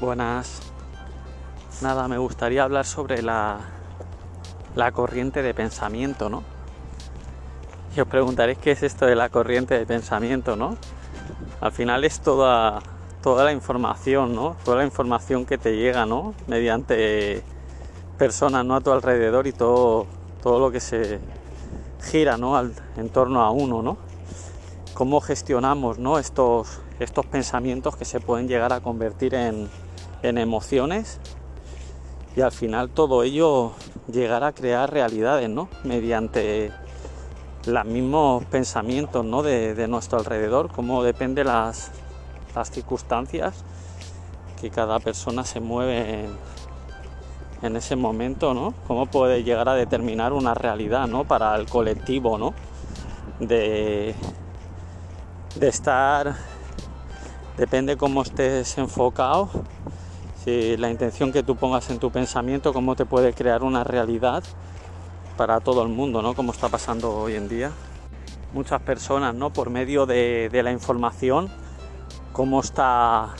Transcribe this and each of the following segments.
Buenas. Nada, me gustaría hablar sobre la, la corriente de pensamiento, ¿no? Y os preguntaréis qué es esto de la corriente de pensamiento, ¿no? Al final es toda, toda la información, ¿no? Toda la información que te llega, ¿no? Mediante personas, ¿no? A tu alrededor y todo, todo lo que se gira, ¿no? en torno a uno, ¿no? Cómo gestionamos, ¿no? Estos, estos pensamientos que se pueden llegar a convertir en, en emociones y al final todo ello llegará a crear realidades, ¿no? Mediante los mismos pensamientos, ¿no? De, nuestro alrededor, cómo depende las, las circunstancias que cada persona se mueve en, en, ese momento, ¿no? Cómo puede llegar a determinar una realidad, ¿no? Para el colectivo, ¿no? De, de estar, depende cómo estés enfocado, la intención que tú pongas en tu pensamiento, cómo te puede crear una realidad para todo el mundo, ¿no? Como está pasando hoy en día. Muchas personas, ¿no? Por medio de, la información, cómo está,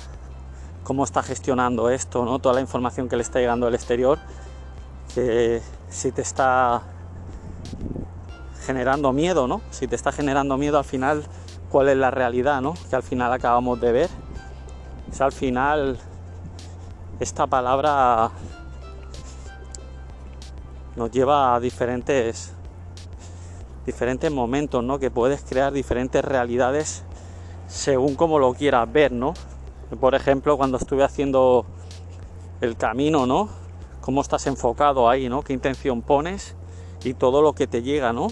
cómo está gestionando esto, ¿no? Toda la información que le está llegando al exterior, que si te está generando miedo, ¿no? Si te está generando miedo al final, ¿cuál es la realidad, ¿no? Que al final acabamos de ver. Es al final esta palabra nos lleva a diferentes momentos, ¿no? Que puedes crear diferentes realidades según como lo quieras ver, ¿no? Por ejemplo, cuando estuve haciendo el camino, ¿no? Cómo estás enfocado ahí, ¿no? Qué intención pones y todo lo que te llega, ¿no?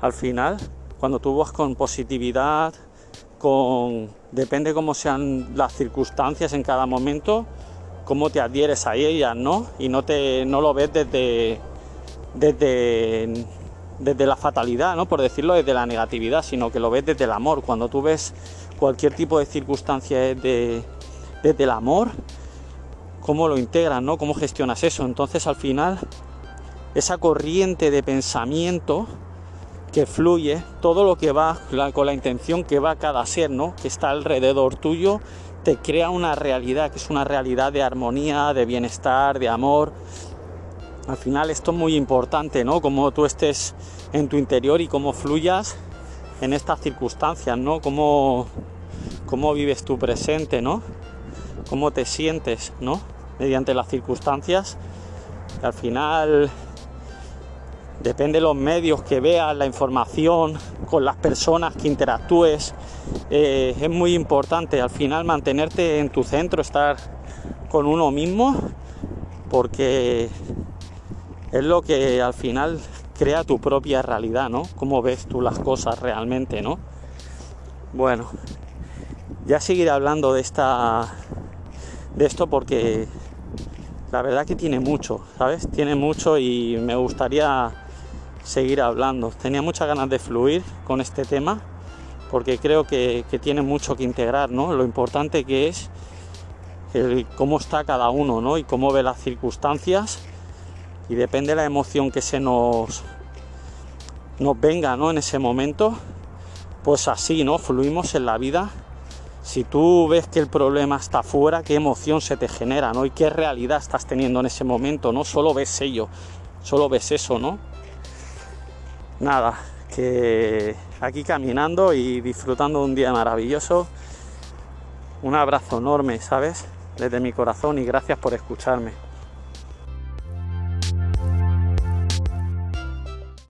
Al final, cuando tú vas con positividad, con depende cómo sean las circunstancias en cada momento, cómo te adhieres a ellas, ¿no? Y no, te, no lo ves desde, desde, desde la fatalidad, ¿no? Por decirlo, desde la negatividad, sino que lo ves desde el amor. Cuando tú ves cualquier tipo de circunstancia desde, desde el amor, cómo lo integras, ¿no? Cómo gestionas eso. Entonces al final, esa corriente de pensamiento que fluye, todo lo que va con la intención que va cada ser, ¿no? Que está alrededor tuyo, te crea una realidad, que es una realidad de armonía, de bienestar, de amor. Al final esto es muy importante, ¿no? Cómo tú estés en tu interior y cómo fluyas en estas circunstancias, ¿no? Cómo, cómo vives tu presente, ¿no? Cómo te sientes, ¿no? Mediante las circunstancias. al final depende de los medios que veas, la información, con las personas que interactúes, eh, es muy importante al final mantenerte en tu centro, estar con uno mismo, porque es lo que al final crea tu propia realidad, ¿no? Cómo ves tú las cosas realmente, ¿no? Bueno, ya seguiré hablando de esta de esto porque la verdad que tiene mucho, ¿sabes? Tiene mucho y me gustaría seguir hablando. Tenía muchas ganas de fluir con este tema porque creo que, tiene mucho que integrar, ¿no? Lo importante que es cómo está cada uno, ¿no? Y cómo ve las circunstancias y depende de la emoción que se nos, nos venga, ¿no? En ese momento, pues así, ¿no? Fluimos en la vida. Si tú ves que el problema está fuera, qué emoción se te genera, ¿no? Y qué realidad estás teniendo en ese momento, ¿no? Solo ves ello, solo ves eso, ¿no? Nada, que aquí caminando y disfrutando de un día maravilloso. Un abrazo enorme, ¿sabes? Desde mi corazón y gracias por escucharme.